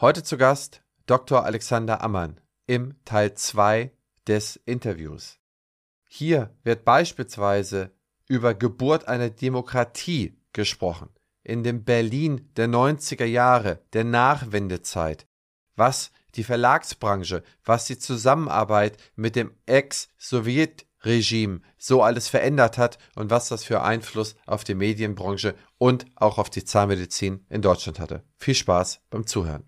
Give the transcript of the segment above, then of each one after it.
Heute zu Gast Dr. Alexander Ammann im Teil 2 des Interviews. Hier wird beispielsweise über Geburt einer Demokratie gesprochen, in dem Berlin der 90er Jahre, der Nachwendezeit, was die Verlagsbranche, was die Zusammenarbeit mit dem Ex-Sowjet-Regime so alles verändert hat und was das für Einfluss auf die Medienbranche und auch auf die Zahnmedizin in Deutschland hatte. Viel Spaß beim Zuhören.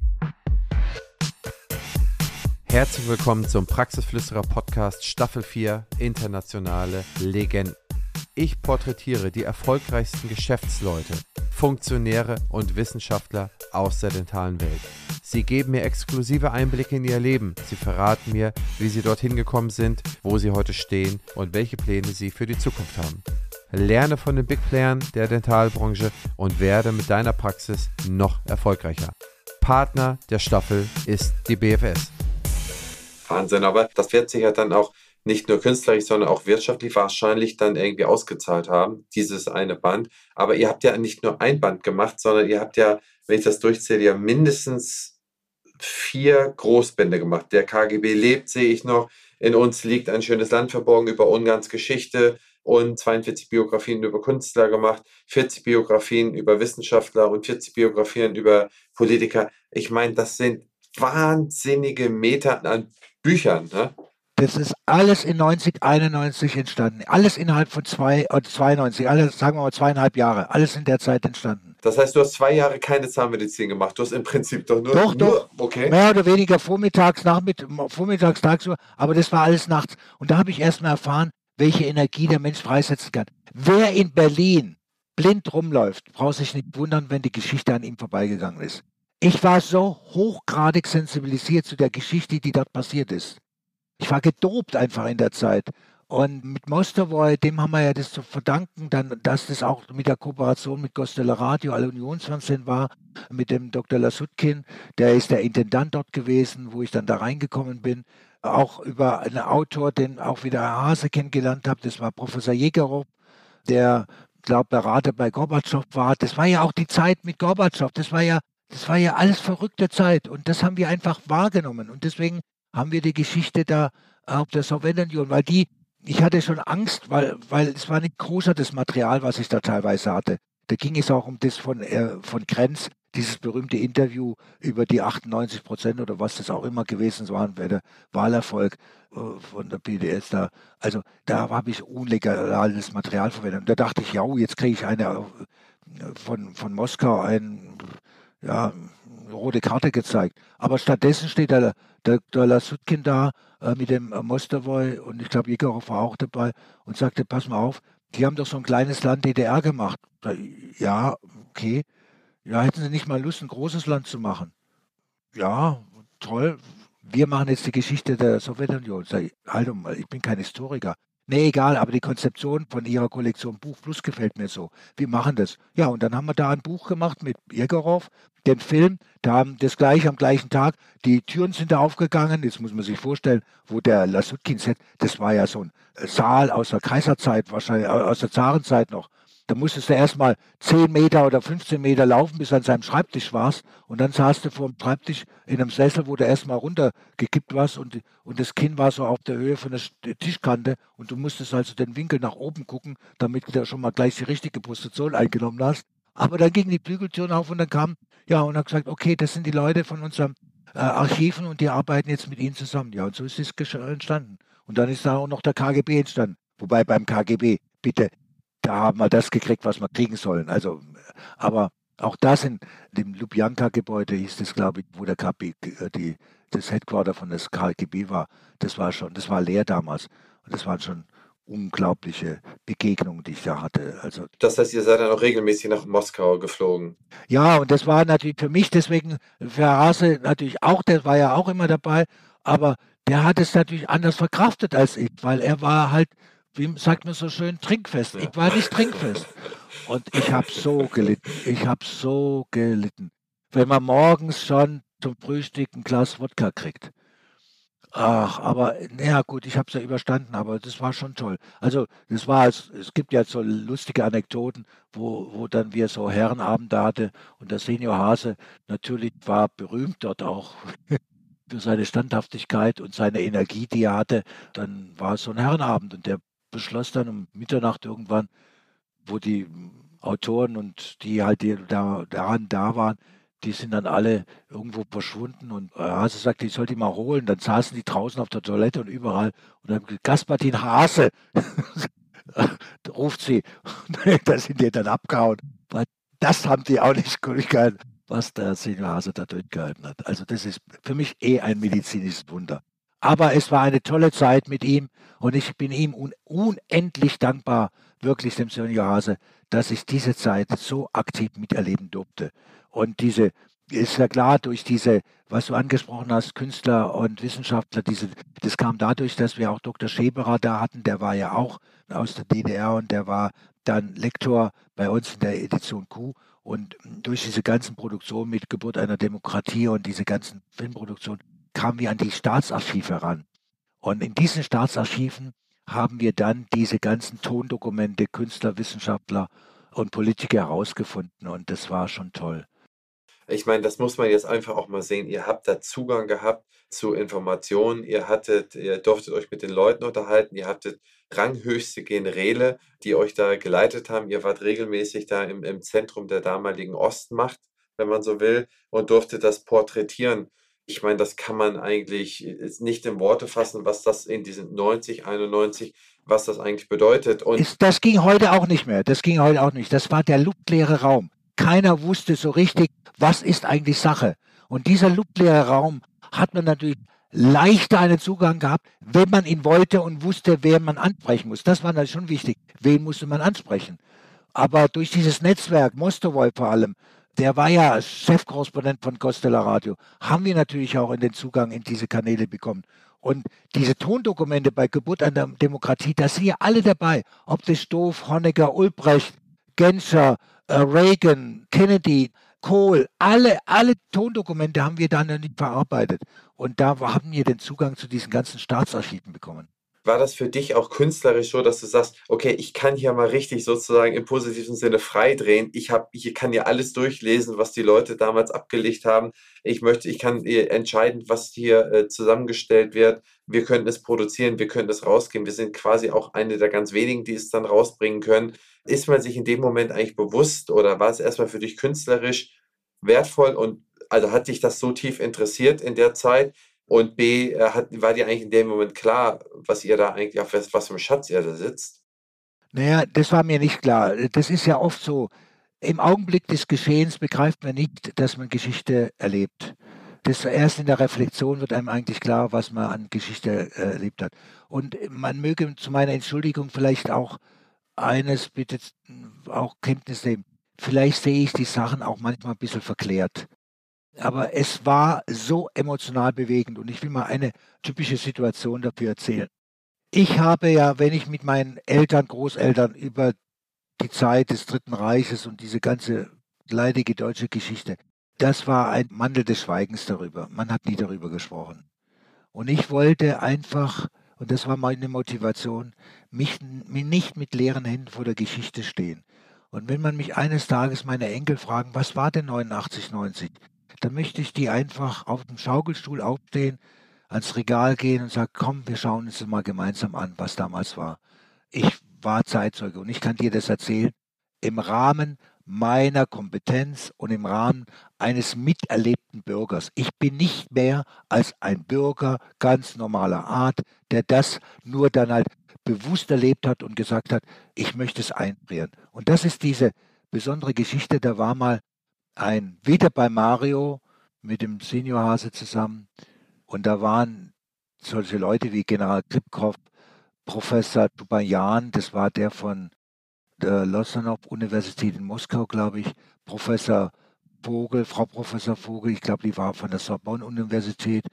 Herzlich willkommen zum Praxisflüsterer Podcast Staffel 4 Internationale Legenden. Ich porträtiere die erfolgreichsten Geschäftsleute, Funktionäre und Wissenschaftler aus der dentalen Welt. Sie geben mir exklusive Einblicke in ihr Leben. Sie verraten mir, wie sie dorthin gekommen sind, wo sie heute stehen und welche Pläne sie für die Zukunft haben. Lerne von den Big Playern der Dentalbranche und werde mit deiner Praxis noch erfolgreicher. Partner der Staffel ist die BFS. Wahnsinn, aber das wird sich ja dann auch nicht nur künstlerisch, sondern auch wirtschaftlich wahrscheinlich dann irgendwie ausgezahlt haben, dieses eine Band. Aber ihr habt ja nicht nur ein Band gemacht, sondern ihr habt ja, wenn ich das durchzähle, ja mindestens vier Großbände gemacht. Der KGB lebt, sehe ich noch. In uns liegt ein schönes Land verborgen über Ungarns Geschichte und 42 Biografien über Künstler gemacht, 40 Biografien über Wissenschaftler und 40 Biografien über Politiker. Ich meine, das sind wahnsinnige Meter an Büchern. Ne? Das ist alles in 90, 91 entstanden. Alles innerhalb von zwei, 92, äh, alles, sagen wir mal zweieinhalb Jahre. Alles in der Zeit entstanden. Das heißt, du hast zwei Jahre keine Zahnmedizin gemacht. Du hast im Prinzip doch nur. Doch, nur, doch. Okay. Mehr oder weniger vormittags, nachmittags, vormittags, tagsüber. Aber das war alles nachts. Und da habe ich erst mal erfahren, welche Energie der Mensch freisetzen kann. Wer in Berlin blind rumläuft, braucht sich nicht wundern, wenn die Geschichte an ihm vorbeigegangen ist. Ich war so hochgradig sensibilisiert zu der Geschichte, die dort passiert ist. Ich war gedopt einfach in der Zeit. Und mit Mostovoy, dem haben wir ja das zu verdanken, dann, dass das auch mit der Kooperation mit Gostela Radio, alle Unionsfernsehen war, mit dem Dr. Lasutkin, der ist der Intendant dort gewesen, wo ich dann da reingekommen bin. Auch über einen Autor, den auch wieder Herr Hase kennengelernt habe, das war Professor Jägerow, der, glaube Berater bei Gorbatschow war. Das war ja auch die Zeit mit Gorbatschow. Das war ja das war ja alles verrückte Zeit und das haben wir einfach wahrgenommen. Und deswegen haben wir die Geschichte da auf der Sowjetunion, weil die, ich hatte schon Angst, weil, weil es war nicht großer das Material, was ich da teilweise hatte. Da ging es auch um das von, äh, von Grenz, dieses berühmte Interview über die 98 Prozent oder was das auch immer gewesen war, der Wahlerfolg äh, von der PDS da. Also da habe ich unlegales Material verwendet. Und da dachte ich, ja, jetzt kriege ich eine äh, von, von Moskau ein ja, rote Karte gezeigt. Aber stattdessen steht der, der, der Lasutkin da äh, mit dem äh, Mostovoy und ich glaube, Jegerow war auch dabei und sagte, pass mal auf, die haben doch so ein kleines Land DDR gemacht. Ja, okay. Ja, hätten sie nicht mal Lust, ein großes Land zu machen? Ja, toll. Wir machen jetzt die Geschichte der Sowjetunion. Sag, halt mal, ich bin kein Historiker. Nee, egal, aber die Konzeption von ihrer Kollektion Buch Plus gefällt mir so. Wir machen das. Ja, und dann haben wir da ein Buch gemacht mit Irgerov, den Film, da haben das gleiche am gleichen Tag, die Türen sind da aufgegangen, jetzt muss man sich vorstellen, wo der Lasutkin sitzt, das war ja so ein Saal aus der Kaiserzeit, wahrscheinlich aus der Zarenzeit noch. Da musstest du erstmal 10 Meter oder 15 Meter laufen, bis du an seinem Schreibtisch warst. Und dann saßt du vor dem Schreibtisch in einem Sessel, wo du erstmal runtergekippt warst und, und das Kinn war so auf der Höhe von der Tischkante. Und du musstest also den Winkel nach oben gucken, damit du schon mal gleich die richtige Position eingenommen hast. Aber dann gingen die Flügeltüren auf und dann kam, ja, und dann gesagt, okay, das sind die Leute von unserem äh, Archiven und die arbeiten jetzt mit ihnen zusammen. Ja, und so ist es entstanden. Und dann ist da auch noch der KGB entstanden. Wobei beim KGB, bitte, da haben wir das gekriegt, was wir kriegen sollen. Also, aber auch das in dem Lubjanka-Gebäude hieß es, glaube ich, wo der KP, äh, die, das Headquarter von des KGB war. Das war schon, das war leer damals. Und das waren schon unglaubliche Begegnungen, die ich da hatte. Also, das heißt, ihr seid dann auch regelmäßig nach Moskau geflogen? Ja, und das war natürlich für mich deswegen, für Hase natürlich auch, der war ja auch immer dabei, aber der hat es natürlich anders verkraftet als ich, weil er war halt wie sagt man so schön, trinkfest. Ich war nicht trinkfest. Und ich habe so gelitten. Ich habe so gelitten. Wenn man morgens schon zum Frühstück ein Glas Wodka kriegt Ach, aber naja gut, ich habe es ja überstanden, aber das war schon toll. Also das war es es gibt ja so lustige Anekdoten, wo wo dann wir so Herrenabende hatte und der Senior Hase natürlich war berühmt dort auch für seine Standhaftigkeit und seine Energie, die er hatte. Dann war es so ein Herrenabend und der beschloss dann um Mitternacht irgendwann, wo die Autoren und die halt die da daran da waren, die sind dann alle irgendwo verschwunden und äh, Hase sagte, ich soll die mal holen. Dann saßen die draußen auf der Toilette und überall und dann Gaspartin Hase ruft sie. da sind die dann abgehauen. Weil das haben die auch nicht durchgehalten, was der Senior Hase da durchgehalten hat. Also das ist für mich eh ein medizinisches Wunder. Aber es war eine tolle Zeit mit ihm und ich bin ihm un unendlich dankbar, wirklich dem Senior Hase, dass ich diese Zeit so aktiv miterleben durfte. Und diese ist ja klar durch diese, was du angesprochen hast, Künstler und Wissenschaftler, diese, das kam dadurch, dass wir auch Dr. Scheberer da hatten, der war ja auch aus der DDR und der war dann Lektor bei uns in der Edition Q. Und durch diese ganzen Produktionen mit Geburt einer Demokratie und diese ganzen Filmproduktionen kamen wir an die Staatsarchive ran. Und in diesen Staatsarchiven haben wir dann diese ganzen Tondokumente, Künstler, Wissenschaftler und Politiker herausgefunden. Und das war schon toll. Ich meine, das muss man jetzt einfach auch mal sehen. Ihr habt da Zugang gehabt zu Informationen, ihr hattet, ihr durftet euch mit den Leuten unterhalten, ihr hattet ranghöchste Generäle, die euch da geleitet haben. Ihr wart regelmäßig da im, im Zentrum der damaligen Ostmacht, wenn man so will, und durftet das porträtieren. Ich meine, das kann man eigentlich nicht in Worte fassen, was das in diesen 90, 91, was das eigentlich bedeutet. Und das ging heute auch nicht mehr. Das ging heute auch nicht. Das war der luftleere Raum. Keiner wusste so richtig, was ist eigentlich Sache. Und dieser luftleere Raum hat man natürlich leichter einen Zugang gehabt, wenn man ihn wollte und wusste, wer man ansprechen muss. Das war natürlich schon wichtig. Wen musste man ansprechen? Aber durch dieses Netzwerk, Mostovoy vor allem, der war ja Chefkorrespondent von Costello Radio, haben wir natürlich auch in den Zugang in diese Kanäle bekommen. Und diese Tondokumente bei Geburt an der Demokratie, da sind ja alle dabei. Ob das Stoff, Honecker, Ulbricht, Genscher, äh, Reagan, Kennedy, Kohl, alle, alle Tondokumente haben wir dann nicht verarbeitet. Und da haben wir den Zugang zu diesen ganzen Staatsarchiven bekommen. War das für dich auch künstlerisch so, dass du sagst, okay, ich kann hier mal richtig sozusagen im positiven Sinne freidrehen. Ich habe, ich kann ja alles durchlesen, was die Leute damals abgelegt haben. Ich möchte, ich kann entscheiden, was hier äh, zusammengestellt wird. Wir könnten es produzieren, wir könnten es rausgeben. Wir sind quasi auch eine der ganz wenigen, die es dann rausbringen können. Ist man sich in dem Moment eigentlich bewusst oder war es erstmal für dich künstlerisch wertvoll und also hat dich das so tief interessiert in der Zeit? Und B, äh, hat, war dir eigentlich in dem Moment klar, was ihr da eigentlich, auf was, was für Schatz ihr da sitzt? Naja, das war mir nicht klar. Das ist ja oft so. Im Augenblick des Geschehens begreift man nicht, dass man Geschichte erlebt. Das erst in der Reflexion wird einem eigentlich klar, was man an Geschichte äh, erlebt hat. Und man möge zu meiner Entschuldigung vielleicht auch eines bitte auch Kenntnis nehmen. Vielleicht sehe ich die Sachen auch manchmal ein bisschen verklärt. Aber es war so emotional bewegend und ich will mal eine typische Situation dafür erzählen. Ich habe ja, wenn ich mit meinen Eltern, Großeltern über die Zeit des Dritten Reiches und diese ganze leidige deutsche Geschichte, das war ein Mandel des Schweigens darüber. Man hat nie darüber gesprochen. Und ich wollte einfach, und das war meine Motivation, mich, mich nicht mit leeren Händen vor der Geschichte stehen. Und wenn man mich eines Tages meine Enkel fragen, was war denn 89, 90? Dann möchte ich die einfach auf dem Schaukelstuhl aufstehen, ans Regal gehen und sagen, komm, wir schauen uns mal gemeinsam an, was damals war. Ich war Zeitzeuge und ich kann dir das erzählen im Rahmen meiner Kompetenz und im Rahmen eines miterlebten Bürgers. Ich bin nicht mehr als ein Bürger ganz normaler Art, der das nur dann halt bewusst erlebt hat und gesagt hat, ich möchte es einfrieren. Und das ist diese besondere Geschichte. Da war mal ein wieder bei Mario mit dem Senior Hase zusammen. Und da waren solche Leute wie General Kripkov, Professor Tubayan, das war der von der Losanov-Universität in Moskau, glaube ich, Professor Vogel, Frau Professor Vogel, ich glaube, die war von der Sorbonne-Universität.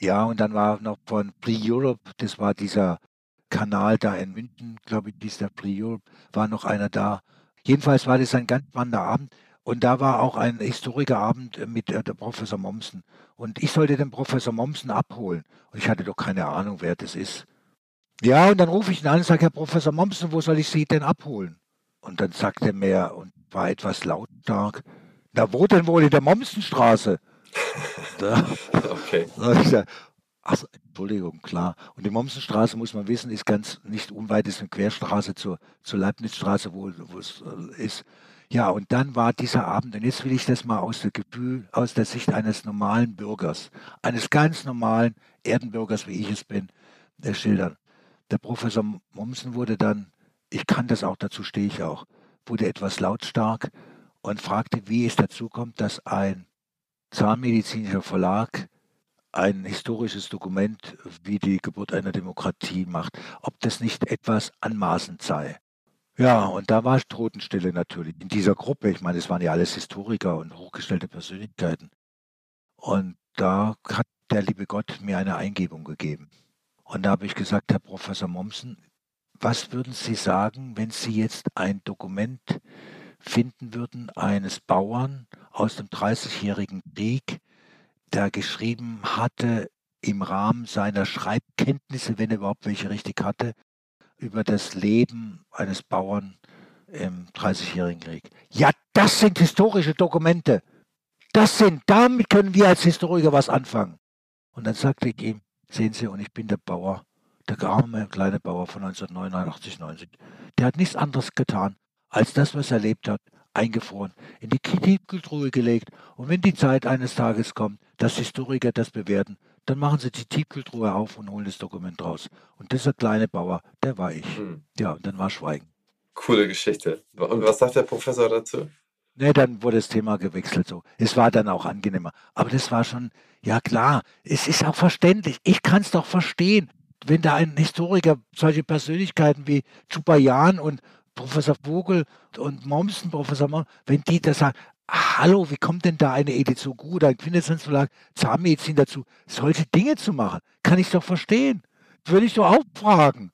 Ja, und dann war noch von Free Europe, das war dieser Kanal da in München, glaube ich, dieser Free Europe, war noch einer da. Jedenfalls war das ein ganz spannender Abend Und da war auch ein Historikerabend mit äh, der Professor Mommsen. Und ich sollte den Professor Mommsen abholen. Und ich hatte doch keine Ahnung, wer das ist. Ja, und dann rufe ich ihn an und sage, Herr Professor Mommsen, wo soll ich Sie denn abholen? Und dann sagte er mir und war etwas lautstark, na wo denn wohl in der Mommsenstraße? da, okay. Ach, Entschuldigung, klar. Und die Mommsenstraße, muss man wissen, ist ganz nicht unweit, ist eine Querstraße zur, zur Leibnizstraße, wo, wo es äh, ist. Ja, und dann war dieser Abend, und jetzt will ich das mal aus der Gefühl, aus der Sicht eines normalen Bürgers, eines ganz normalen Erdenbürgers, wie ich es bin, der schildern. Der Professor Mommsen wurde dann, ich kann das auch, dazu stehe ich auch, wurde etwas lautstark und fragte, wie es dazu kommt, dass ein zahnmedizinischer Verlag ein historisches Dokument wie die Geburt einer Demokratie macht, ob das nicht etwas anmaßend sei. Ja, und da war Totenstille natürlich in dieser Gruppe. Ich meine, es waren ja alles Historiker und hochgestellte Persönlichkeiten. Und da hat der liebe Gott mir eine Eingebung gegeben. Und da habe ich gesagt, Herr Professor Mommsen, was würden Sie sagen, wenn Sie jetzt ein Dokument finden würden eines Bauern aus dem Dreißigjährigen Krieg, der geschrieben hatte im Rahmen seiner Schreibkenntnisse, wenn er überhaupt welche richtig hatte, über das Leben eines Bauern im Dreißigjährigen Krieg. Ja, das sind historische Dokumente. Das sind, damit können wir als Historiker was anfangen. Und dann sagte ich ihm, sehen Sie, und ich bin der Bauer, der arme kleine Bauer von 1989, 90. Der hat nichts anderes getan, als das, was er erlebt hat, eingefroren, in die Tiefkühltruhe gelegt. Und wenn die Zeit eines Tages kommt, dass Historiker das bewerten, dann machen sie die Tiefkühltruhe auf und holen das Dokument raus. Und dieser kleine Bauer, der war ich. Hm. Ja, und dann war Schweigen. Coole Geschichte. Und was sagt der Professor dazu? Ne, dann wurde das Thema gewechselt so. Es war dann auch angenehmer. Aber das war schon, ja klar, es ist auch verständlich. Ich kann es doch verstehen, wenn da ein Historiker solche Persönlichkeiten wie Chupayan und Professor Vogel und Mommsen, Professor Mommsen, wenn die da sagen, hallo, wie kommt denn da eine Edition gut, ein Quintessenzverlag, Zahnmedizin dazu, solche Dinge zu machen? Kann ich doch verstehen. Würde ich doch auch fragen.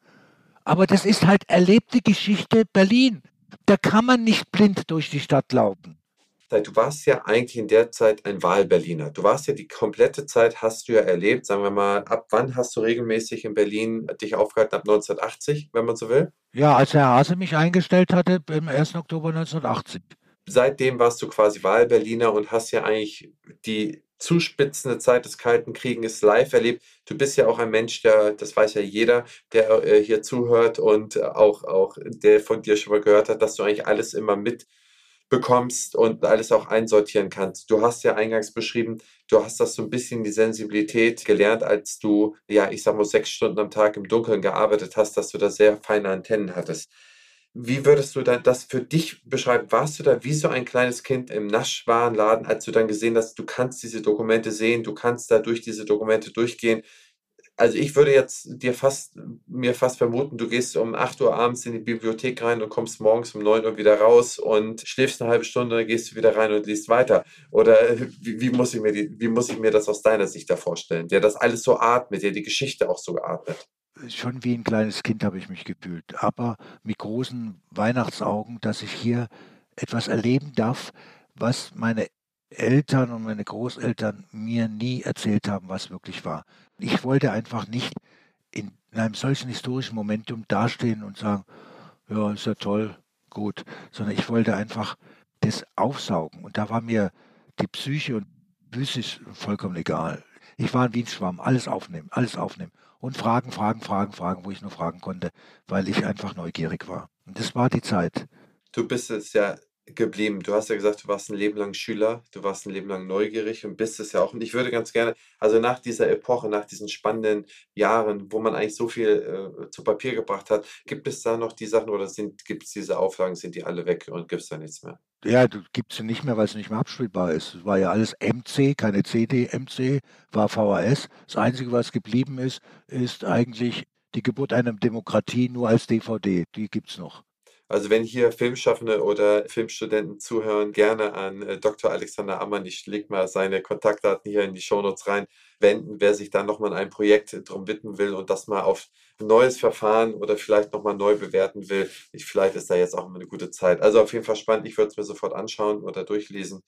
Aber das ist halt erlebte Geschichte Berlin. Da kann man nicht blind durch die Stadt laufen. Du warst ja eigentlich in der Zeit ein Wahlberliner. Du warst ja die komplette Zeit, hast du ja erlebt, sagen wir mal, ab wann hast du regelmäßig in Berlin dich aufgehalten? Ab 1980, wenn man so will? Ja, als Herr Hase mich eingestellt hatte, im 1. Oktober 1980 seitdem warst du quasi Wahlberliner und hast ja eigentlich die zuspitzende Zeit des Kalten Krieges live erlebt. Du bist ja auch ein Mensch, der, das weiß ja jeder, der äh, hier zuhört und auch, auch der von dir schon mal gehört hat, dass du eigentlich alles immer mitbekommst und alles auch einsortieren kannst. Du hast ja eingangs beschrieben, du hast das so ein bisschen die Sensibilität gelernt, als du, ja, ich sag mal, sechs Stunden am Tag im Dunkeln gearbeitet hast, dass du da sehr feine Antennen hattest. Wie würdest du das für dich beschreiben? Warst du da wie so ein kleines Kind im Naschwarenladen, als du dann gesehen hast, du kannst diese Dokumente sehen, du kannst da durch diese Dokumente durchgehen? Also ich würde jetzt dir fast, mir fast vermuten, du gehst um 8 Uhr abends in die Bibliothek rein und kommst morgens um 9 Uhr wieder raus und schläfst eine halbe Stunde und dann gehst du wieder rein und liest weiter. Oder wie, wie muss ich mir die, wie muss ich mir das aus deiner Sicht da vorstellen, der das alles so atmet, der die Geschichte auch so geatmet? Schon wie ein kleines Kind habe ich mich gefühlt, aber mit großen Weihnachtsaugen, dass ich hier etwas erleben darf, was meine Eltern und meine Großeltern mir nie erzählt haben, was wirklich war. Ich wollte einfach nicht in einem solchen historischen Momentum dastehen und sagen, ja, ist ja toll, gut, sondern ich wollte einfach das aufsaugen. Und da war mir die Psyche und physisch vollkommen egal. Ich war wie ein Schwamm, alles aufnehmen, alles aufnehmen und Fragen, Fragen, Fragen, Fragen, wo ich nur fragen konnte, weil ich einfach neugierig war. Und das war die Zeit. Du bist es ja geblieben. Du hast ja gesagt, du warst ein Leben lang Schüler, du warst ein Leben lang neugierig und bist es ja auch. Und ich würde ganz gerne, also nach dieser Epoche, nach diesen spannenden Jahren, wo man eigentlich so viel äh, zu Papier gebracht hat, gibt es da noch die Sachen oder gibt es diese Auflagen, sind die alle weg und gibt es da nichts mehr? Ja, gibt es nicht mehr, weil es nicht mehr abspielbar ist. Es war ja alles MC, keine CD. MC war VHS. Das Einzige, was geblieben ist, ist eigentlich die Geburt einer Demokratie nur als DVD. Die gibt es noch. Also wenn hier Filmschaffende oder Filmstudenten zuhören, gerne an äh, Dr. Alexander Ammann. Ich lege mal seine Kontaktdaten hier in die Shownotes rein. Wenden, wer sich dann nochmal ein Projekt drum widmen will und das mal auf ein neues Verfahren oder vielleicht nochmal neu bewerten will. Ich, vielleicht ist da jetzt auch mal eine gute Zeit. Also auf jeden Fall spannend. Ich würde es mir sofort anschauen oder durchlesen.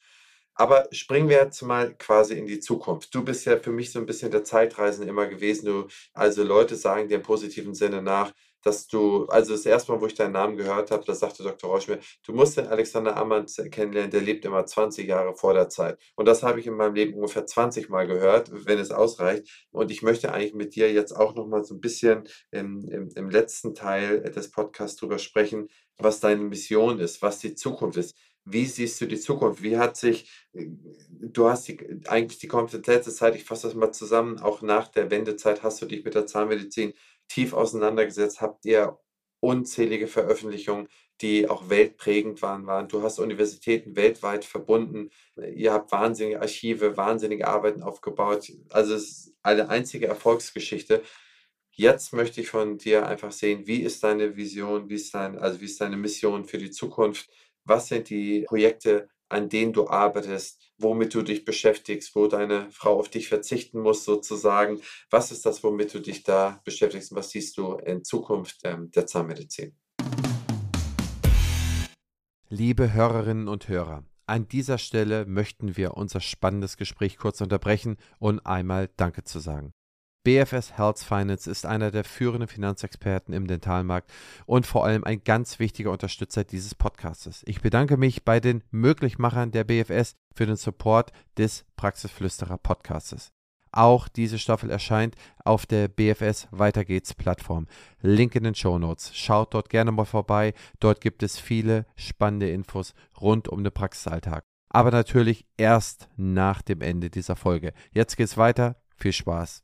Aber springen wir jetzt mal quasi in die Zukunft. Du bist ja für mich so ein bisschen der Zeitreisende immer gewesen. Du, also Leute sagen dir im positiven Sinne nach, dass du, also das erste Mal, wo ich deinen Namen gehört habe, da sagte Dr. Rausch mir, du musst den Alexander Ammann kennenlernen, der lebt immer 20 Jahre vor der Zeit. Und das habe ich in meinem Leben ungefähr 20 Mal gehört, wenn es ausreicht. Und ich möchte eigentlich mit dir jetzt auch noch mal so ein bisschen im, im, im letzten Teil des Podcasts drüber sprechen, was deine Mission ist, was die Zukunft ist. Wie siehst du die Zukunft? Wie hat sich, äh, du hast die, eigentlich die komplette Zeit, ich fasse das mal zusammen, auch nach der Wendezeit hast du dich mit der Zahnmedizin tief auseinandergesetzt, habt ihr unzählige Veröffentlichungen, die auch weltprägend waren, waren. Du hast Universitäten weltweit verbunden. Ihr habt wahnsinnige Archive, wahnsinnige Arbeiten aufgebaut. Also es ist eine einzige Erfolgsgeschichte. Jetzt möchte ich von dir einfach sehen, wie ist deine Vision, wie ist dein, also wie ist deine Mission für die Zukunft? Was sind die Projekte, an denen du arbeitest, womit du dich beschäftigst, wo deine Frau auf dich verzichten muss, sozusagen. Was ist das, womit du dich da beschäftigst? Was siehst du in Zukunft ähm, der Zahnmedizin? Liebe Hörerinnen und Hörer, an dieser Stelle möchten wir unser spannendes Gespräch kurz unterbrechen und einmal Danke zu sagen. BFS Health Finance ist einer der führenden Finanzexperten im Dentalmarkt und vor allem ein ganz wichtiger Unterstützer dieses Podcastes. Ich bedanke mich bei den Möglichmachern der BFS für den Support des Praxisflüsterer Podcastes. Auch diese Staffel erscheint auf der BFS Weiter geht's Plattform. Link in den Show Notes. Schaut dort gerne mal vorbei. Dort gibt es viele spannende Infos rund um den Praxisalltag. Aber natürlich erst nach dem Ende dieser Folge. Jetzt geht's weiter. Viel Spaß.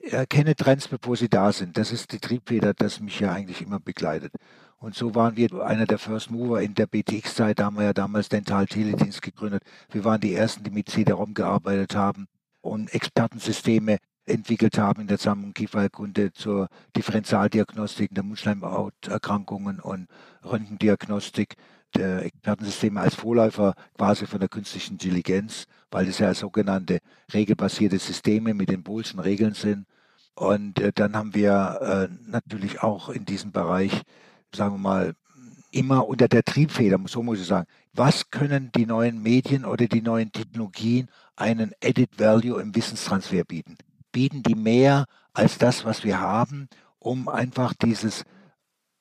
Erkenne Trends, bevor sie da sind. Das ist die Triebfeder, das mich ja eigentlich immer begleitet. Und so waren wir einer der First Mover in der BTX-Zeit. Da haben wir ja damals Dental Teledienst gegründet. Wir waren die Ersten, die mit CD-ROM gearbeitet haben und Expertensysteme entwickelt haben in der und Kieferkunde zur Differentialdiagnostik der Mundschleimhauterkrankungen und Röntgendiagnostik der Expertensysteme als Vorläufer quasi von der künstlichen Intelligenz, weil es ja sogenannte regelbasierte Systeme mit den Boolschen Regeln sind. Und äh, dann haben wir äh, natürlich auch in diesem Bereich, sagen wir mal, immer unter der Triebfeder, so muss ich sagen, was können die neuen Medien oder die neuen Technologien einen Added Value im Wissenstransfer bieten? Bieten die mehr als das, was wir haben, um einfach dieses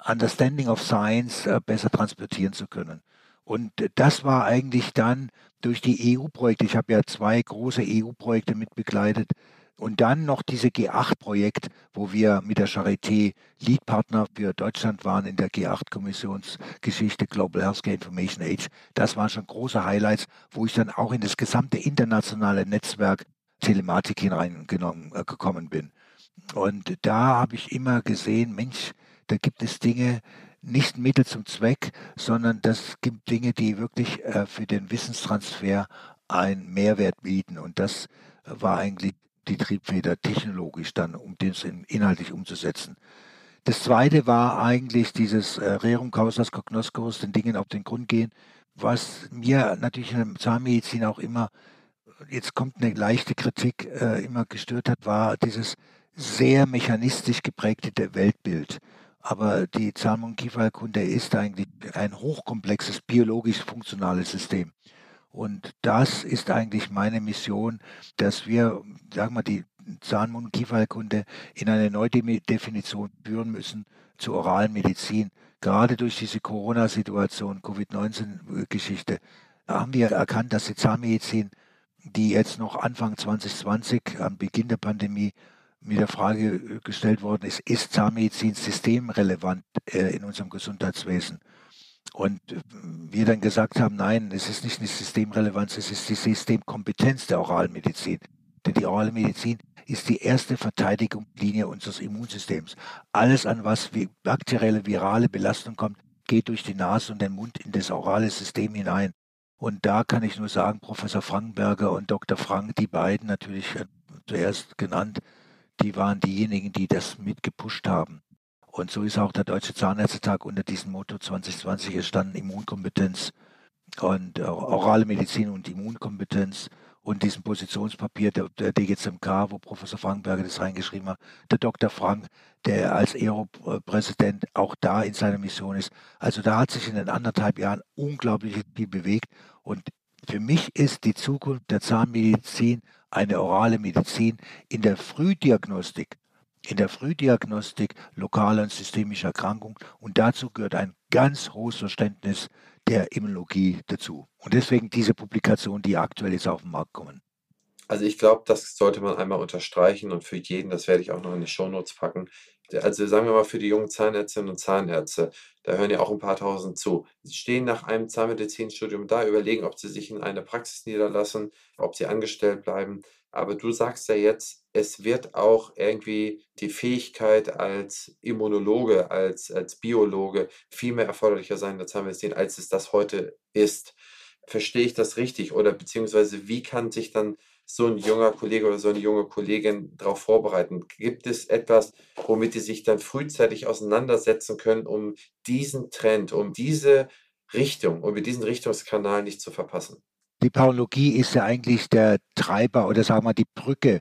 Understanding of Science äh, besser transportieren zu können. Und das war eigentlich dann durch die EU-Projekte, ich habe ja zwei große EU-Projekte mitbegleitet, und dann noch diese G8-Projekt, wo wir mit der Charité Leadpartner für Deutschland waren in der G8-Kommissionsgeschichte Global Healthcare Information Age. Das waren schon große Highlights, wo ich dann auch in das gesamte internationale Netzwerk Telematik hineingekommen äh, bin. Und da habe ich immer gesehen, Mensch, da gibt es Dinge, nicht Mittel zum Zweck, sondern das gibt Dinge, die wirklich äh, für den Wissenstransfer einen Mehrwert bieten. Und das war eigentlich die Triebfeder technologisch dann, um das inhaltlich umzusetzen. Das zweite war eigentlich dieses äh, Rerum causas cognoscus, den Dingen auf den Grund gehen, was mir natürlich in der Zahnmedizin auch immer, jetzt kommt eine leichte Kritik, äh, immer gestört hat, war dieses sehr mechanistisch geprägte Weltbild. Aber die Zahn- und Kieferkunde ist eigentlich ein hochkomplexes, biologisch funktionales System. Und das ist eigentlich meine Mission, dass wir, sagen wir, die Zahn- und Kieferkunde in eine Neudefinition führen müssen zur oralen Medizin. Gerade durch diese Corona-Situation, Covid-19-Geschichte, haben wir erkannt, dass die Zahnmedizin, die jetzt noch Anfang 2020 am Beginn der Pandemie mit der Frage äh, gestellt worden ist, ist Zahnmedizin systemrelevant äh, in unserem Gesundheitswesen? Und äh, wir dann gesagt haben, nein, es ist nicht eine Systemrelevanz, es ist die Systemkompetenz der Oralmedizin. Denn die orale Medizin ist die erste Verteidigungslinie unseres Immunsystems. Alles, an was wie bakterielle, virale Belastung kommt, geht durch die Nase und den Mund in das orale System hinein. Und da kann ich nur sagen, Professor Frankenberger und Dr. Frank, die beiden natürlich zuerst genannt, die waren diejenigen, die das mitgepusht haben. Und so ist auch der Deutsche Zahnärztetag unter diesem Motto 2020 entstanden, Immunkompetenz und äh, orale Medizin und Immunkompetenz und diesem Positionspapier der, der DGZMK, wo Professor Frankenberger das reingeschrieben hat, der Dr. Frank, der als ERO-Präsident auch da in seiner Mission ist. Also da hat sich in den anderthalb Jahren unglaublich viel bewegt und für mich ist die Zukunft der Zahnmedizin eine orale Medizin in der Frühdiagnostik in der Frühdiagnostik lokaler und systemischer Erkrankungen. Und dazu gehört ein ganz hohes Verständnis der Immunologie dazu. Und deswegen diese Publikation, die aktuell jetzt auf den Markt kommen. Also ich glaube, das sollte man einmal unterstreichen und für jeden, das werde ich auch noch in die Shownotes packen. Also sagen wir mal für die jungen Zahnärztinnen und Zahnärzte, da hören ja auch ein paar tausend zu. Sie stehen nach einem Zahnmedizinstudium da, überlegen, ob sie sich in eine Praxis niederlassen, ob sie angestellt bleiben. Aber du sagst ja jetzt, es wird auch irgendwie die Fähigkeit als Immunologe, als, als Biologe viel mehr erforderlicher sein in der Zahnmedizin, als es das heute ist. Verstehe ich das richtig? Oder beziehungsweise wie kann sich dann so ein junger Kollege oder so eine junge Kollegin darauf vorbereiten? Gibt es etwas, womit die sich dann frühzeitig auseinandersetzen können, um diesen Trend, um diese Richtung, um diesen Richtungskanal nicht zu verpassen? Die Pathologie ist ja eigentlich der Treiber oder sagen wir die Brücke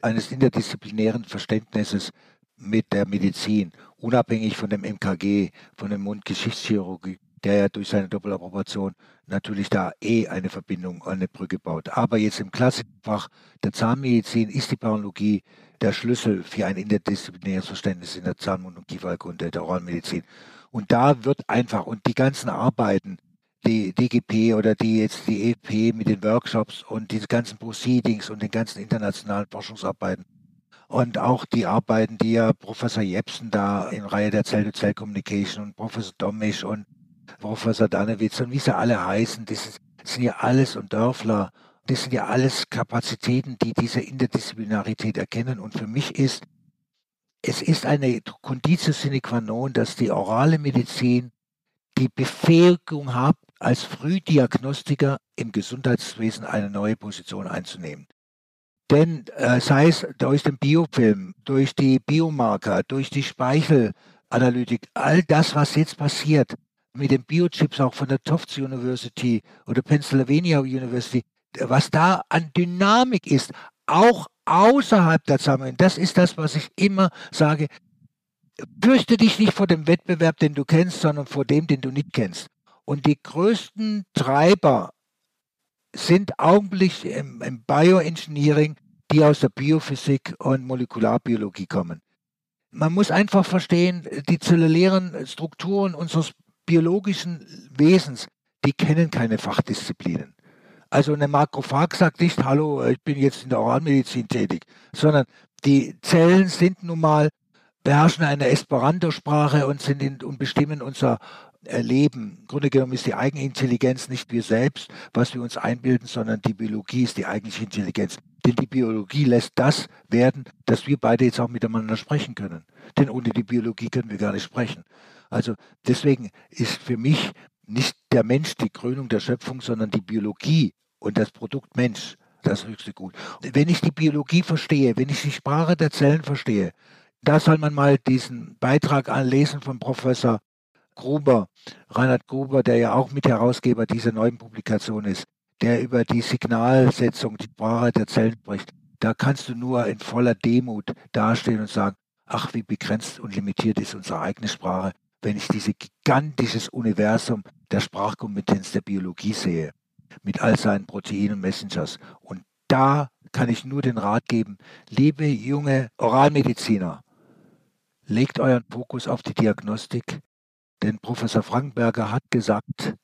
eines interdisziplinären Verständnisses mit der Medizin, unabhängig von dem MKG, von dem Mundgeschichtschirurgie, der ja durch seine Doppelapprobation natürlich da eh eine Verbindung, eine Brücke baut. Aber jetzt im klassischen Fach der Zahnmedizin ist die Pathologie der Schlüssel für ein interdisziplinäres Verständnis in der Zahnmund- und Kieferkunde, der Oralmedizin. Und da wird einfach, und die ganzen Arbeiten, die DGP oder die jetzt die EP mit den Workshops und diese ganzen Proceedings und den ganzen internationalen Forschungsarbeiten und auch die Arbeiten, die ja Professor Jepsen da in Reihe der Cell-to-Cell-Communication und Professor Domisch und Professor Danewitz und wie sie alle heißen, das sind ja alles und Dörfler, das sind ja alles Kapazitäten, die diese Interdisziplinarität erkennen. Und für mich ist es ist eine Conditio sine qua non, dass die orale Medizin die Befähigung hat, als Frühdiagnostiker im Gesundheitswesen eine neue Position einzunehmen. Denn äh, sei es durch den Biofilm, durch die Biomarker, durch die Speichelanalytik, all das, was jetzt passiert, mit den Biochips auch von der Tufts University oder Pennsylvania University, was da an Dynamik ist, auch außerhalb der Zusammenhänge, das ist das, was ich immer sage. Fürchte dich nicht vor dem Wettbewerb, den du kennst, sondern vor dem, den du nicht kennst. Und die größten Treiber sind augenblicklich im, im Bioengineering, die aus der Biophysik und Molekularbiologie kommen. Man muss einfach verstehen, die zellulären Strukturen unseres biologischen Wesens, die kennen keine Fachdisziplinen. Also eine Makrophag sagt nicht, hallo, ich bin jetzt in der Oralmedizin tätig, sondern die Zellen sind nun mal, beherrschen eine Esperanto-Sprache und, sind in, und bestimmen unser erleben. Im Grunde genommen ist die Eigenintelligenz nicht wir selbst, was wir uns einbilden, sondern die Biologie ist die eigentliche Intelligenz. Denn die Biologie lässt das werden, dass wir beide jetzt auch miteinander sprechen können. Denn ohne die Biologie können wir gar nicht sprechen. Also deswegen ist für mich nicht der Mensch die Krönung der Schöpfung, sondern die Biologie und das Produkt Mensch das höchste Gut. Wenn ich die Biologie verstehe, wenn ich die Sprache der Zellen verstehe, da soll man mal diesen Beitrag anlesen von Professor Gruber, Reinhard Gruber, der ja auch Mitherausgeber dieser neuen Publikation ist, der über die Signalsetzung, die Sprache der Zellen spricht, da kannst du nur in voller Demut dastehen und sagen, ach, wie begrenzt und limitiert ist unsere eigene Sprache, wenn ich dieses gigantisches Universum der Sprachkompetenz der Biologie sehe, mit all seinen Proteinen und Messengers. Und da kann ich nur den Rat geben, liebe junge Oralmediziner, legt euren Fokus auf die Diagnostik, denn Professor Frankenberger hat gesagt,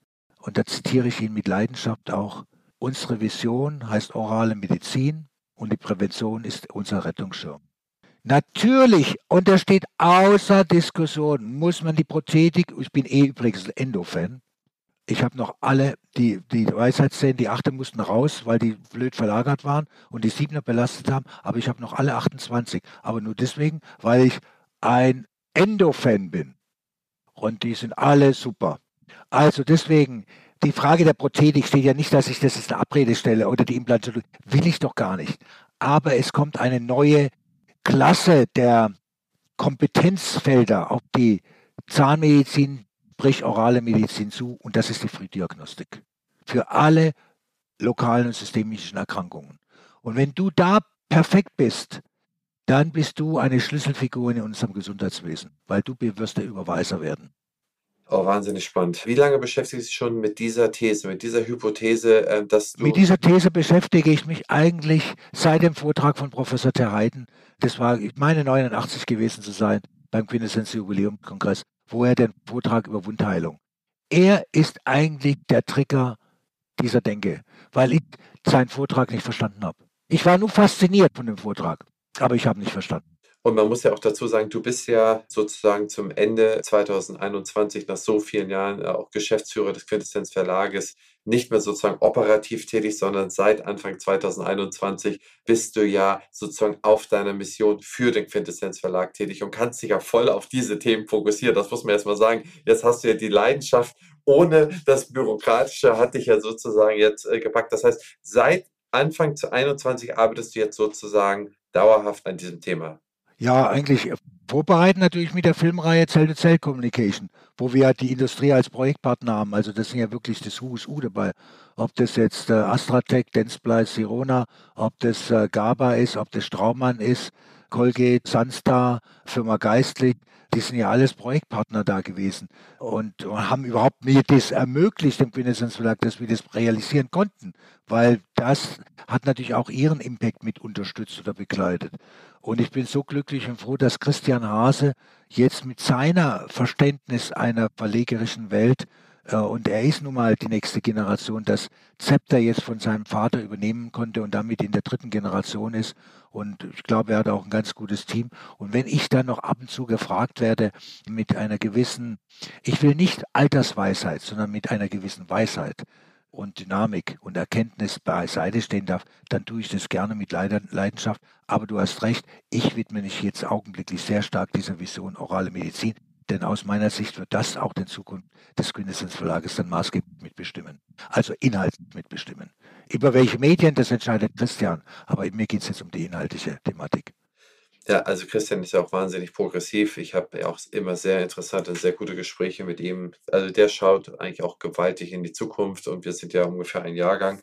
und da zitiere ich ihn mit Leidenschaft auch, unsere Vision heißt orale Medizin und die Prävention ist unser Rettungsschirm. Natürlich, und das steht außer Diskussion, muss man die Prothetik, ich bin eh übrigens Endo-Fan, ich habe noch alle, die, die Weisheitszähne, die Achter mussten raus, weil die blöd verlagert waren und die Siebener belastet haben, aber ich habe noch alle 28. Aber nur deswegen, weil ich ein Endo-Fan bin und die sind alle super. Also deswegen, die Frage der Prothetik steht ja nicht, dass ich das ist eine Abrede stelle oder die Implantologie, will ich doch gar nicht. Aber es kommt eine neue Klasse der Kompetenzfelder auf die Zahnmedizin, sprich orale Medizin zu und das ist die Frühdiagnostik. Für alle lokalen und systemischen Erkrankungen. Und wenn du da perfekt bist, dann bist du eine Schlüsselfigur in unserem Gesundheitswesen, weil du wirst der Überweiser werden. Oh, wahnsinnig spannend. Wie lange beschäftigst du dich schon mit dieser These, mit dieser Hypothese, äh, dass du. Mit dieser These beschäftige ich mich eigentlich seit dem Vortrag von Professor Terreiten. Das war, ich meine, 89 gewesen zu sein beim Quintessenz Jubiläumskongress, wo er den Vortrag über Wundheilung. Er ist eigentlich der Trigger dieser Denke, weil ich seinen Vortrag nicht verstanden habe. Ich war nur fasziniert von dem Vortrag, aber ich habe nicht verstanden. Und man muss ja auch dazu sagen, du bist ja sozusagen zum Ende 2021 nach so vielen Jahren äh, auch Geschäftsführer des Quintessenz Verlages nicht mehr sozusagen operativ tätig, sondern seit Anfang 2021 bist du ja sozusagen auf deiner Mission für den Quintessenz Verlag tätig und kannst dich ja voll auf diese Themen fokussieren. Das muss man erstmal sagen. Jetzt hast du ja die Leidenschaft ohne das Bürokratische hat dich ja sozusagen jetzt äh, gepackt. Das heißt, seit Anfang 2021 arbeitest du jetzt sozusagen dauerhaft an diesem Thema. Ja, eigentlich vorbereiten natürlich mit der Filmreihe Zell-to-Zell Communication, wo wir die Industrie als Projektpartner haben. Also das sind ja wirklich das Who's U dabei. Ob das jetzt äh, Astratec, Dentsply, Sirona, ob das äh, Gaba ist, ob das Straumann ist, Colgate, Sunstar, Firma Geistlich, die sind ja alles Projektpartner da gewesen und, haben überhaupt mir das ermöglicht, im Quintessenz Verlag, dass wir das realisieren konnten, weil das hat natürlich auch ihren Impact mit unterstützt oder begleitet. Und ich bin so glücklich und froh, dass Christian Hase jetzt mit seiner Verständnis einer verlegerischen Welt und er ist nun mal die nächste Generation, das Zepter jetzt von seinem Vater übernehmen konnte und damit in der dritten Generation ist. Und ich glaube, er hat auch ein ganz gutes Team. Und wenn ich dann noch ab und zu gefragt werde mit einer gewissen, ich will nicht Altersweisheit, sondern mit einer gewissen Weisheit und Dynamik und Erkenntnis beiseite stehen darf, dann tue ich das gerne mit Leidenschaft. Aber du hast recht, ich widme mich jetzt augenblicklich sehr stark dieser Vision orale Medizin. Denn aus meiner Sicht wird das auch den Zukunft des Quintessenz Verlages dann maßgeblich mitbestimmen. Also inhaltlich mitbestimmen. Über welche Medien, das entscheidet Christian. Aber mir geht es jetzt um die inhaltliche Thematik. Ja, also Christian ist ja auch wahnsinnig progressiv. Ich habe auch immer sehr interessante, sehr gute Gespräche mit ihm. Also der schaut eigentlich auch gewaltig in die Zukunft und wir sind ja ungefähr ein Jahrgang.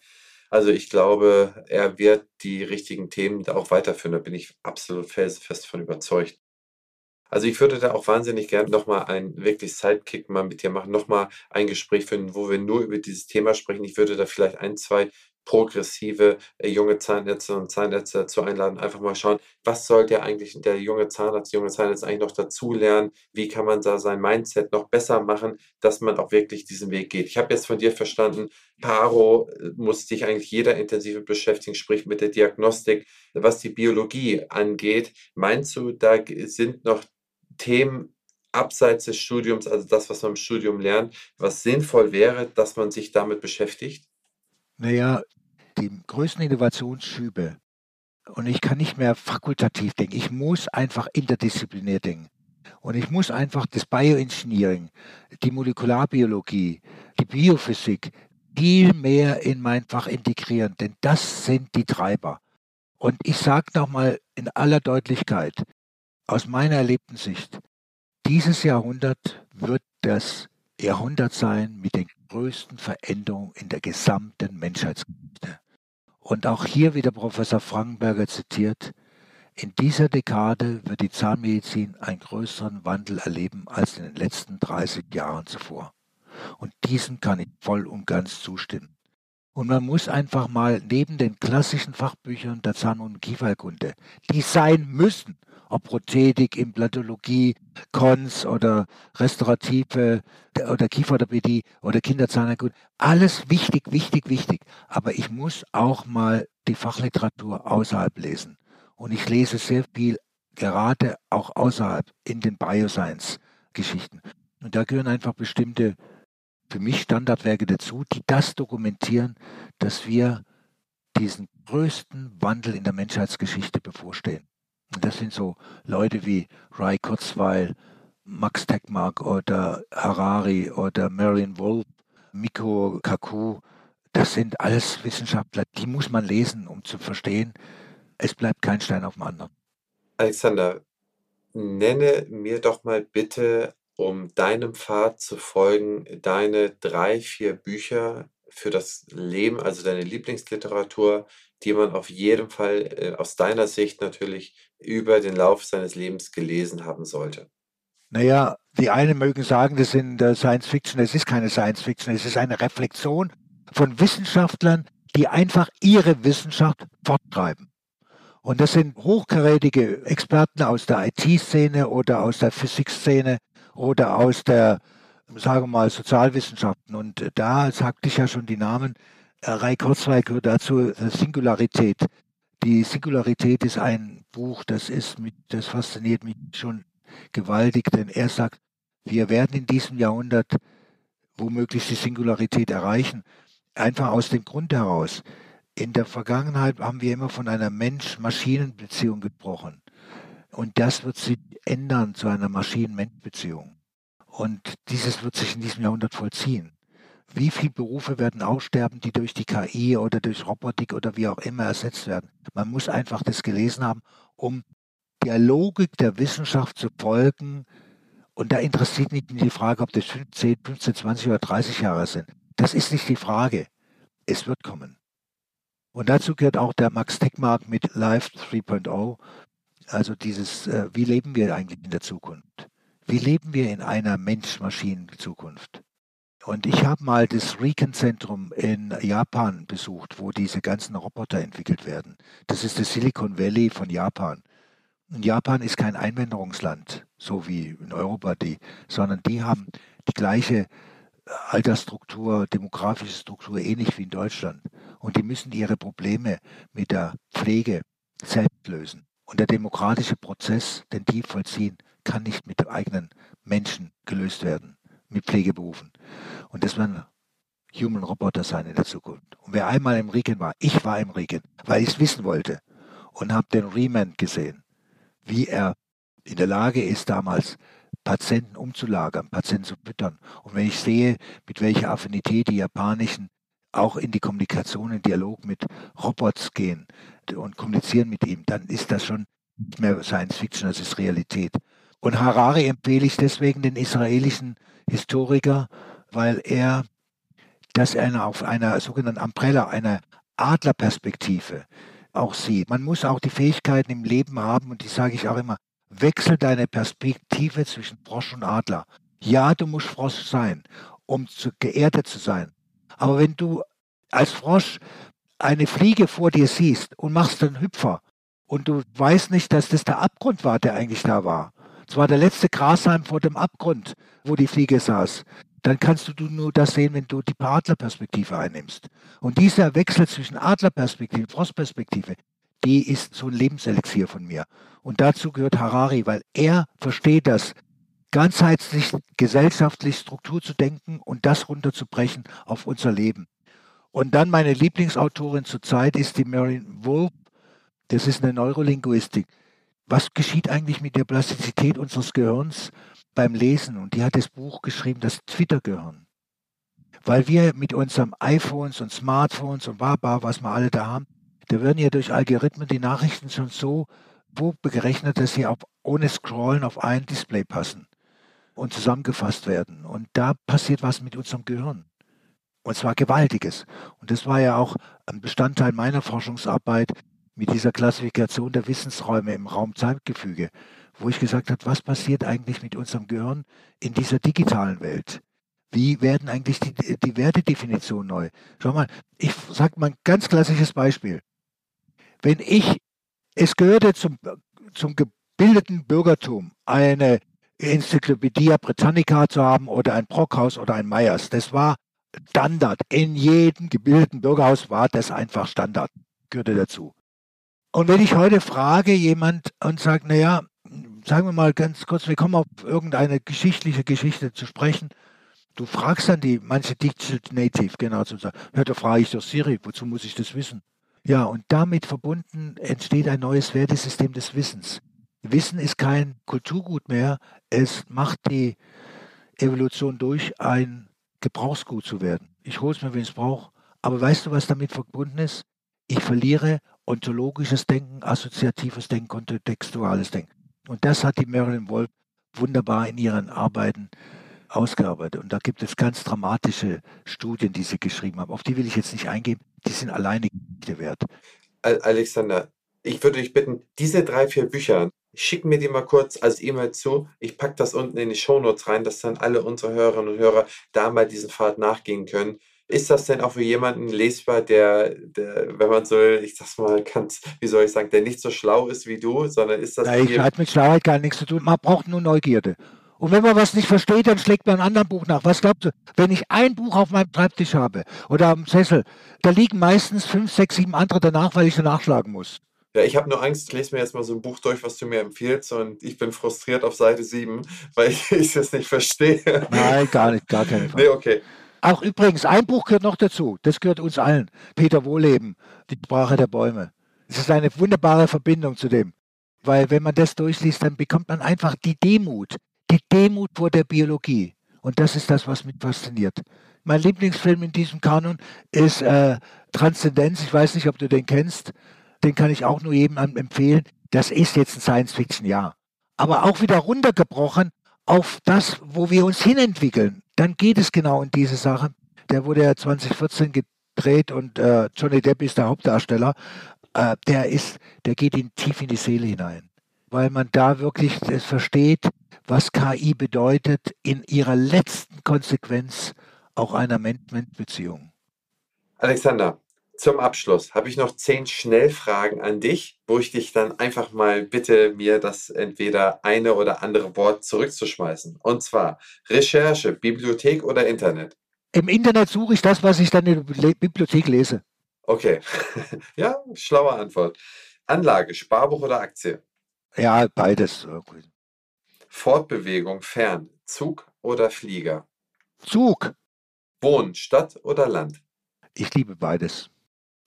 Also ich glaube, er wird die richtigen Themen da auch weiterführen. Da bin ich absolut felsenfest von überzeugt. Also ich würde da auch wahnsinnig gerne nochmal ein wirklich Sidekick mal mit dir machen, nochmal ein Gespräch finden, wo wir nur über dieses Thema sprechen. Ich würde da vielleicht ein, zwei progressive äh, junge Zahnärzte und Zahnärzte dazu einladen, einfach mal schauen, was soll der eigentlich, der junge Zahnarzt, junge Zahnarzt eigentlich noch dazu lernen? Wie kann man da sein Mindset noch besser machen, dass man auch wirklich diesen Weg geht? Ich habe jetzt von dir verstanden, Paro äh, muss sich eigentlich jeder intensiv beschäftigen, sprich mit der Diagnostik. Was die Biologie angeht, meinst du, da sind noch Themen abseits des Studiums, also das, was man im Studium lernt, was sinnvoll wäre, dass man sich damit beschäftigt? Naja, die größten Innovationsschübe, und ich kann nicht mehr fakultativ denken, ich muss einfach interdisziplinär denken. Und ich muss einfach das Bioengineering, die Molekularbiologie, die Biophysik viel mehr in mein Fach integrieren, denn das sind die Treiber. Und ich sage nochmal in aller Deutlichkeit, aus meiner erlebten Sicht, dieses Jahrhundert wird das Jahrhundert sein mit den größten Veränderungen in der gesamten Menschheitsgeschichte. Und auch hier wieder Professor Frankenberger zitiert, in dieser Dekade wird die Zahnmedizin einen größeren Wandel erleben als in den letzten 30 Jahren zuvor. Und diesen kann ich voll und ganz zustimmen. Und man muss einfach mal neben den klassischen Fachbüchern der Zahn- und Kieferkunde, die sein müssen, ob Prothetik, Implantologie, Kons oder restaurative oder Kieferorthopädie oder Kinderzahnheilkunde. Alles wichtig, wichtig, wichtig. Aber ich muss auch mal die Fachliteratur außerhalb lesen. Und ich lese sehr viel, gerade auch außerhalb in den Bioscience-Geschichten. Und da gehören einfach bestimmte, für mich Standardwerke dazu, die das dokumentieren, dass wir diesen größten Wandel in der Menschheitsgeschichte bevorstehen. Das sind so Leute wie Ray Kurzweil, Max Tegmark oder Harari oder Marion Wolf, Miko Kaku. Das sind alles Wissenschaftler, die muss man lesen, um zu verstehen, es bleibt kein Stein auf dem anderen. Alexander, nenne mir doch mal bitte, um deinem Pfad zu folgen, deine drei, vier Bücher für das Leben, also deine Lieblingsliteratur, die man auf jeden Fall äh, aus deiner Sicht natürlich über den Lauf seines Lebens gelesen haben sollte. Naja, die einen mögen sagen, das sind äh, Science Fiction. Es ist keine Science Fiction, es ist eine Reflexion von Wissenschaftlern, die einfach ihre Wissenschaft forttreiben. Und das sind hochkarätige Experten aus der IT-Szene oder aus der Physikszene oder aus der, sagen wir mal, Sozialwissenschaften. Und da sagte ich ja schon die Namen. Äh, Ray Kurzweil gehört dazu, äh, Singularität. Die Singularität ist ein Buch, das ist mit, das fasziniert mich schon gewaltig, denn er sagt, wir werden in diesem Jahrhundert womöglich die Singularität erreichen. Einfach aus dem Grund heraus. In der Vergangenheit haben wir immer von einer Mensch-Maschinen-Beziehung gesprochen. Und das wird sich ändern zu einer Maschinen-Mensch-Beziehung. Und dieses wird sich in diesem Jahrhundert vollziehen. Wie viele Berufe werden aussterben, die durch die KI oder durch Robotik oder wie auch immer ersetzt werden? Man muss einfach das gelesen haben, um der Logik der Wissenschaft zu folgen. Und da interessiert nicht die Frage, ob das 10, 15, 20 oder 30 Jahre sind. Das ist nicht die Frage. Es wird kommen. Und dazu gehört auch der Max Tegmark mit Life 3.0. Also dieses, äh, wie leben wir eigentlich in der Zukunft? Wie leben wir in einer Mensch-Maschinen-Zukunft? Und ich habe mal das Recon-Zentrum in Japan besucht, wo diese ganzen Roboter entwickelt werden. Das ist das Silicon Valley von Japan. Und Japan ist kein Einwanderungsland, so wie in Europa die, sondern die haben die gleiche Altersstruktur, demografische Struktur ähnlich wie in Deutschland. Und die müssen ihre Probleme mit der Pflege selbst lösen. Und der demokratische Prozess, den die vollziehen, kann nicht mit eigenen Menschen gelöst werden, mit Pflegeberufen. Und das werden Human Roboter sein in der Zukunft. Und wer einmal im Regen war, ich war im Regen, weil ich es wissen wollte und habe den Remand gesehen, wie er in der Lage ist, damals Patienten umzulagern, Patienten zu füttern. Und wenn ich sehe, mit welcher Affinität die japanischen auch in die Kommunikation, in Dialog mit Robots gehen und kommunizieren mit ihm, dann ist das schon nicht mehr Science Fiction, das ist Realität. Und Harari empfehle ich deswegen den israelischen Historiker, weil er das einer auf einer sogenannten Umbrella, einer Adlerperspektive auch sieht. Man muss auch die Fähigkeiten im Leben haben, und die sage ich auch immer, Wechsel deine Perspektive zwischen Frosch und Adler. Ja, du musst Frosch sein, um zu, geerdet zu sein. Aber wenn du als Frosch eine Fliege vor dir siehst und machst einen Hüpfer und du weißt nicht, dass das der Abgrund war, der eigentlich da war. Es war der letzte Grashalm vor dem Abgrund, wo die Fliege saß. Dann kannst du nur das sehen, wenn du die Adlerperspektive einnimmst. Und dieser Wechsel zwischen Adlerperspektive und Frostperspektive, die ist so ein Lebenselixier von mir. Und dazu gehört Harari, weil er versteht das, ganzheitlich, gesellschaftlich Struktur zu denken und das runterzubrechen auf unser Leben. Und dann meine Lieblingsautorin zurzeit ist die Marion Wolf. Das ist eine Neurolinguistik. Was geschieht eigentlich mit der Plastizität unseres Gehirns beim Lesen? Und die hat das Buch geschrieben, das Twitter-Gehirn. Weil wir mit unseren iPhones und Smartphones und Baba, was wir alle da haben, da werden ja durch Algorithmen die Nachrichten schon so gerechnet, dass sie auch ohne Scrollen auf ein Display passen und zusammengefasst werden. Und da passiert was mit unserem Gehirn. Und zwar Gewaltiges. Und das war ja auch ein Bestandteil meiner Forschungsarbeit mit dieser Klassifikation der Wissensräume im Raum-Zeitgefüge, wo ich gesagt habe, was passiert eigentlich mit unserem Gehirn in dieser digitalen Welt? Wie werden eigentlich die, die Wertedefinitionen neu? Schau mal, ich sage mal ein ganz klassisches Beispiel. Wenn ich, es gehörte zum, zum gebildeten Bürgertum, eine Enzyklopädie Britannica zu haben oder ein Brockhaus oder ein Meyers. Das war Standard. In jedem gebildeten Bürgerhaus war das einfach Standard. Gehörte dazu. Und wenn ich heute frage jemand und sage, naja, sagen wir mal ganz kurz, wir kommen auf irgendeine geschichtliche Geschichte zu sprechen. Du fragst dann die, manche Digital Native, genau zu sagen, ja, da frage ich doch Siri, wozu muss ich das wissen? Ja, und damit verbunden entsteht ein neues Wertesystem des Wissens. Wissen ist kein Kulturgut mehr, es macht die Evolution durch, ein Gebrauchsgut zu werden. Ich hole es mir, wenn ich es brauche. Aber weißt du, was damit verbunden ist? Ich verliere ontologisches Denken, assoziatives Denken, kontextuales Denken. Und das hat die Marilyn Wolf wunderbar in ihren Arbeiten ausgearbeitet. Und da gibt es ganz dramatische Studien, die sie geschrieben haben. Auf die will ich jetzt nicht eingehen. Die sind alleine wert. Alexander, ich würde dich bitten, diese drei, vier Bücher, schick mir die mal kurz als E-Mail zu. Ich packe das unten in die Shownotes rein, dass dann alle unsere Hörerinnen und Hörer da mal diesen Pfad nachgehen können. Ist das denn auch für jemanden lesbar, der, der wenn man so, ich sag's mal ganz, wie soll ich sagen, der nicht so schlau ist wie du, sondern ist das. Ich hat mit Schlauheit gar nichts zu tun. Man braucht nur Neugierde. Und wenn man was nicht versteht, dann schlägt man ein anderes Buch nach. Was glaubst du? Wenn ich ein Buch auf meinem Schreibtisch habe oder am Sessel, da liegen meistens fünf, sechs, sieben andere danach, weil ich sie nachschlagen muss. Ja, ich habe nur Angst, ich lese mir jetzt mal so ein Buch durch, was du mir empfiehlst und ich bin frustriert auf Seite 7, weil ich es nicht verstehe. Nein, gar nicht, gar keinen Fall. Nee, okay. Auch übrigens, ein Buch gehört noch dazu. Das gehört uns allen. Peter Wohleben, die Sprache der Bäume. Es ist eine wunderbare Verbindung zu dem. Weil wenn man das durchliest, dann bekommt man einfach die Demut, die Demut vor der Biologie. Und das ist das, was mich fasziniert. Mein Lieblingsfilm in diesem Kanon ist äh, Transzendenz. Ich weiß nicht, ob du den kennst. Den kann ich auch nur jedem empfehlen. Das ist jetzt ein Science-Fiction, ja. Aber auch wieder runtergebrochen auf das, wo wir uns hinentwickeln. Dann geht es genau in diese Sache. Der wurde ja 2014 gedreht und äh, Johnny Depp ist der Hauptdarsteller. Äh, der ist, der geht in, tief in die Seele hinein, weil man da wirklich es versteht, was KI bedeutet in ihrer letzten Konsequenz auch einer Mensch-Mensch-Beziehung. Alexander, zum Abschluss habe ich noch zehn Schnellfragen an dich, wo ich dich dann einfach mal bitte, mir das entweder eine oder andere Wort zurückzuschmeißen. Und zwar Recherche, Bibliothek oder Internet? Im Internet suche ich das, was ich dann in der Bibliothek lese. Okay. ja, schlaue Antwort. Anlage, Sparbuch oder Aktie? Ja, beides. Fortbewegung fern, Zug oder Flieger? Zug. Wohnen, Stadt oder Land? Ich liebe beides.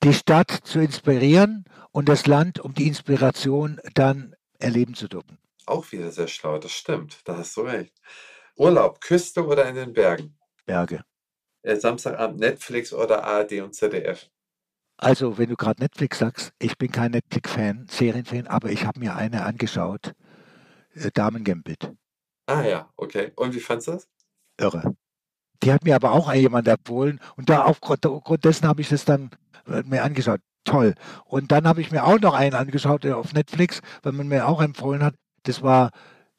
Die Stadt zu inspirieren und das Land, um die Inspiration dann erleben zu dürfen. Auch wieder sehr schlau, das stimmt. Da hast du recht. Urlaub, Küste oder in den Bergen? Berge. Äh, Samstagabend Netflix oder ARD und ZDF? Also, wenn du gerade Netflix sagst, ich bin kein Netflix-Fan, Serienfan, aber ich habe mir eine angeschaut äh, Damen Gambit. Ah ja, okay. Und wie fandest du das? Irre. Die hat mir aber auch jemand empfohlen und da aufgrund dessen habe ich das dann mir angeschaut. Toll. Und dann habe ich mir auch noch einen angeschaut der auf Netflix, weil man mir auch empfohlen hat. Das war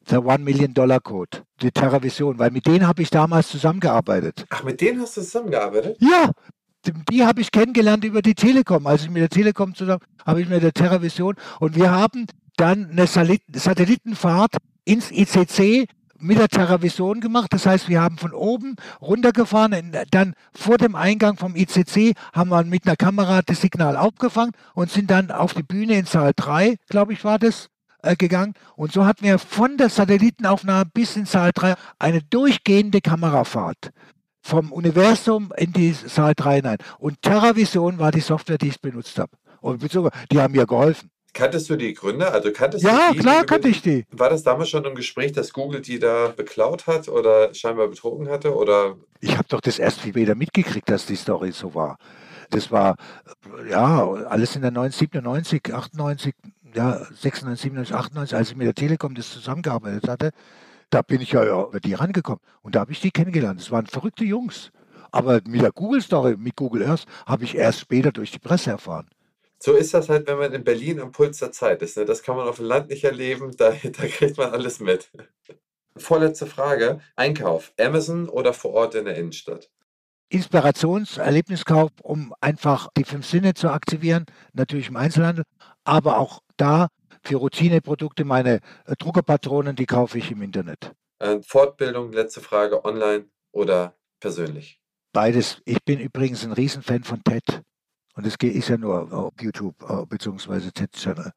der One Million Dollar Code, die TerraVision, weil mit denen habe ich damals zusammengearbeitet. Ach, mit denen hast du zusammengearbeitet? Ja, die, die habe ich kennengelernt über die Telekom. Als ich mit der Telekom zusammen habe ich mit der TerraVision und wir haben dann eine Satellitenfahrt ins ICC mit der TerraVision gemacht. Das heißt, wir haben von oben runtergefahren, dann vor dem Eingang vom ICC haben wir mit einer Kamera das Signal aufgefangen und sind dann auf die Bühne in Saal 3, glaube ich, war das, äh, gegangen. Und so hatten wir von der Satellitenaufnahme bis in Saal 3 eine durchgehende Kamerafahrt vom Universum in die Saal 3 hinein. Und TerraVision war die Software, die ich benutzt habe. Und die haben mir geholfen. Kanntest du die Gründer? Also kanntest ja, die, klar kannte ich die. War das damals schon im Gespräch, dass Google die da beklaut hat oder scheinbar betrogen hatte? Oder? Ich habe doch das erst viel später mitgekriegt, dass die Story so war. Das war, ja, alles in der 97, 98, ja, 96, 97, 98, als ich mit der Telekom das zusammengearbeitet hatte. Da bin ich ja über die rangekommen und da habe ich die kennengelernt. Das waren verrückte Jungs. Aber mit der Google-Story, mit Google Earth, habe ich erst später durch die Presse erfahren. So ist das halt, wenn man in Berlin am Puls der Zeit ist. Ne? Das kann man auf dem Land nicht erleben, da, da kriegt man alles mit. Vorletzte Frage. Einkauf, Amazon oder vor Ort in der Innenstadt? Inspirations-, Erlebniskauf, um einfach die fünf Sinne zu aktivieren, natürlich im Einzelhandel, aber auch da für Routineprodukte, meine äh, Druckerpatronen, die kaufe ich im Internet. Fortbildung, letzte Frage, online oder persönlich? Beides. Ich bin übrigens ein Riesenfan von TED. Und es ist ja nur auf YouTube äh, bzw. TED-Channel.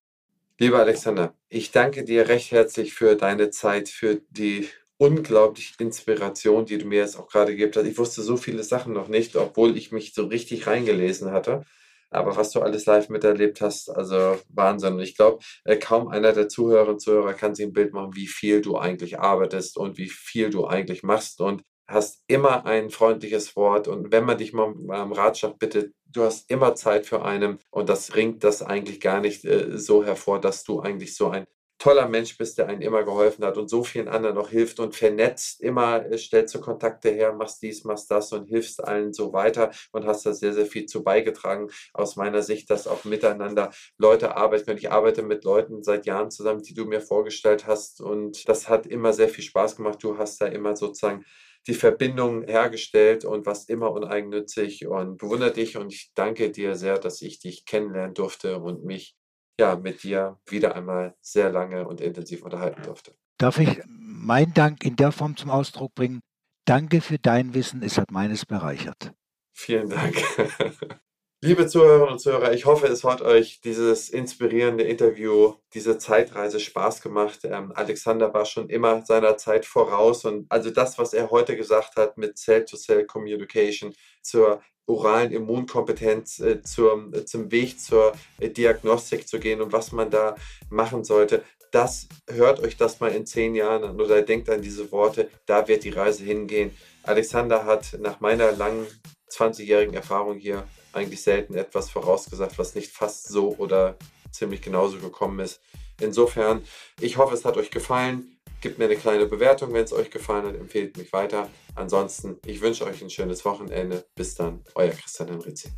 Lieber Alexander, ich danke dir recht herzlich für deine Zeit, für die unglaubliche Inspiration, die du mir jetzt auch gerade gegeben hast. Ich wusste so viele Sachen noch nicht, obwohl ich mich so richtig reingelesen hatte. Aber was du alles live miterlebt hast, also Wahnsinn. Und ich glaube, äh, kaum einer der Zuhörerinnen und Zuhörer kann sich ein Bild machen, wie viel du eigentlich arbeitest und wie viel du eigentlich machst. Und hast immer ein freundliches Wort und wenn man dich mal am Ratschlag bittet, du hast immer Zeit für einen und das ringt das eigentlich gar nicht äh, so hervor, dass du eigentlich so ein toller Mensch bist, der einen immer geholfen hat und so vielen anderen noch hilft und vernetzt, immer äh, stellst du Kontakte her, machst dies, machst das und hilfst allen so weiter und hast da sehr, sehr viel zu beigetragen. Aus meiner Sicht, dass auch miteinander Leute arbeiten können. Ich arbeite mit Leuten seit Jahren zusammen, die du mir vorgestellt hast und das hat immer sehr viel Spaß gemacht. Du hast da immer sozusagen die Verbindung hergestellt und warst immer uneigennützig und bewundere dich und ich danke dir sehr, dass ich dich kennenlernen durfte und mich ja mit dir wieder einmal sehr lange und intensiv unterhalten durfte. Darf ich meinen Dank in der Form zum Ausdruck bringen? Danke für dein Wissen, es hat meines bereichert. Vielen Dank. Liebe Zuhörerinnen und Zuhörer, ich hoffe, es hat euch dieses inspirierende Interview, diese Zeitreise Spaß gemacht. Ähm, Alexander war schon immer seiner Zeit voraus und also das, was er heute gesagt hat mit Cell-to-Cell-Communication zur oralen Immunkompetenz, äh, zur, äh, zum Weg zur äh, Diagnostik zu gehen und was man da machen sollte, das hört euch das mal in zehn Jahren an oder denkt an diese Worte, da wird die Reise hingehen. Alexander hat nach meiner langen 20-jährigen Erfahrung hier eigentlich selten etwas vorausgesagt, was nicht fast so oder ziemlich genauso gekommen ist. Insofern, ich hoffe, es hat euch gefallen. Gebt mir eine kleine Bewertung, wenn es euch gefallen hat. Empfehlt mich weiter. Ansonsten, ich wünsche euch ein schönes Wochenende. Bis dann, euer Christian Henrizi.